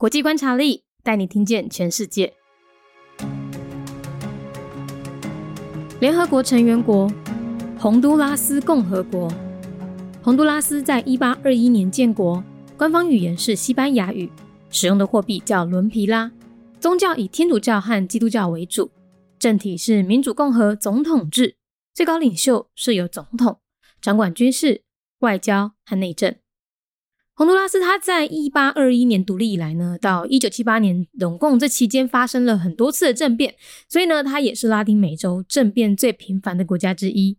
国际观察力带你听见全世界。联合国成员国：洪都拉斯共和国。洪都拉斯在一八二一年建国，官方语言是西班牙语，使用的货币叫伦皮拉，宗教以天主教和基督教为主，政体是民主共和总统制，最高领袖是由总统掌管军事、外交和内政。洪都拉斯，它在一八二一年独立以来呢，到一九七八年，总共这期间发生了很多次的政变，所以呢，它也是拉丁美洲政变最频繁的国家之一。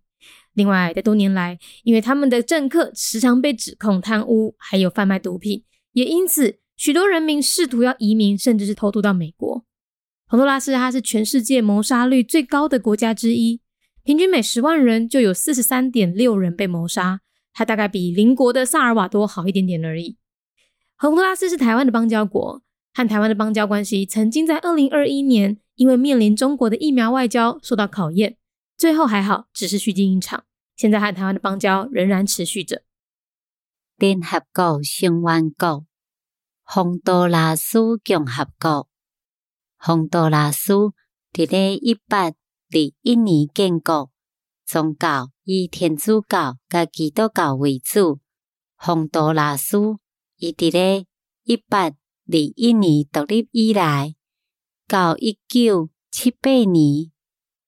另外，在多年来，因为他们的政客时常被指控贪污，还有贩卖毒品，也因此许多人民试图要移民，甚至是偷渡到美国。洪都拉斯，它是全世界谋杀率最高的国家之一，平均每十万人就有四十三点六人被谋杀。它大概比邻国的萨尔瓦多好一点点而已。洪都拉斯是台湾的邦交国，和台湾的邦交关系曾经在二零二一年因为面临中国的疫苗外交受到考验，最后还好，只是虚惊一场。现在和台湾的邦交仍然持续着。联合国成员国：洪都拉斯共和国。洪都拉斯伫咧一八二一年建国。宗教以天主教甲基督教为主。洪都拉斯伊伫咧一八二一年独立以来，到一九七八年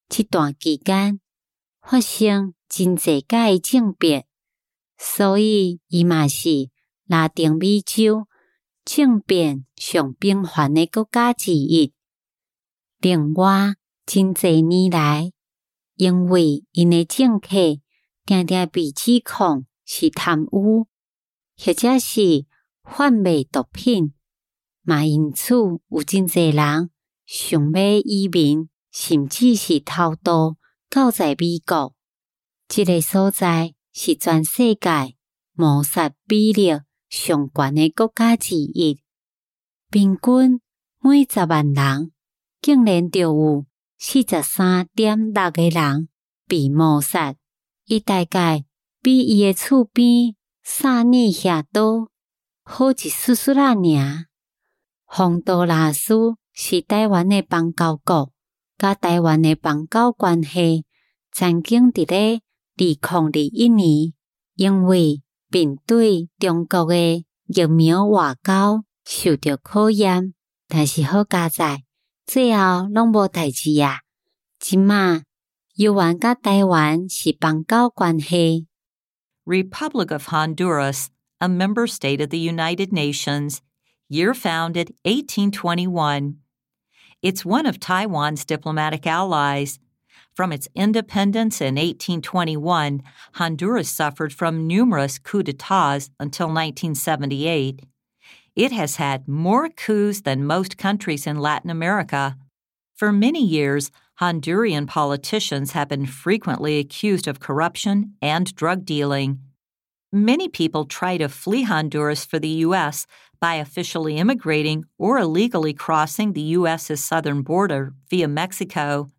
这段期间发生真济届政变，所以伊嘛是拉丁美洲政变上频繁的国家之一。另外，真济年来。因为因诶政客定定被指控是贪污，或者是贩卖毒品，嘛因此有真侪人想要移民，甚至是偷渡到在美国。这个所在是全世界谋杀比例上悬诶国家之一，平均每十万人竟然就有。四十三点六个人被谋杀，伊大概比伊诶厝边萨尼遐多好一丝丝仔尔。洪都拉斯是台湾诶邦交国，甲台湾诶邦交关系曾经伫咧二零二一年，因为面对中国诶疫苗外交受到考验，但是好加在。最后拢无代志啊！即马又玩甲台湾是邦交关系。Republic of Honduras, a member state of the United Nations, year founded 1821. It's one of Taiwan's diplomatic allies. From its independence in 1821, Honduras suffered from numerous coups d'etats until 1978. It has had more coups than most countries in Latin America. For many years, Honduran politicians have been frequently accused of corruption and drug dealing. Many people try to flee Honduras for the U.S. by officially immigrating or illegally crossing the U.S.'s southern border via Mexico.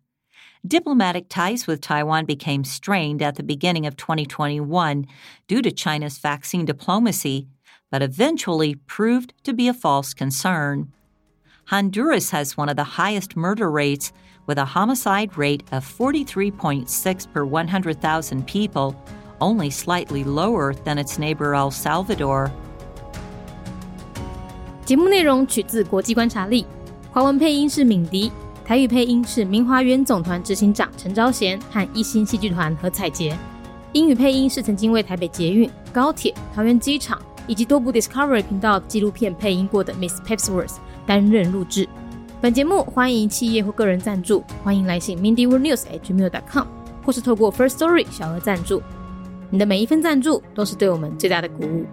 Diplomatic ties with Taiwan became strained at the beginning of 2021 due to China's vaccine diplomacy but eventually proved to be a false concern. Honduras has one of the highest murder rates, with a homicide rate of 43.6 per 100,000 people, only slightly lower than its neighbor El Salvador. 节目内容取自国际观察力，华文配音是敏迪，台语配音是明华园总团执行长陈昭贤和一星戏剧团何彩杰，英语配音是曾经为台北捷运、高铁、桃园机场。 以及多部 Discovery 频道纪录片配音过的 Miss Pepsworth 担任录制。本节目欢迎企业或个人赞助，欢迎来信 mindyworldnews@gmail.com，或是透过 First Story 小额赞助。你的每一份赞助都是对我们最大的鼓舞。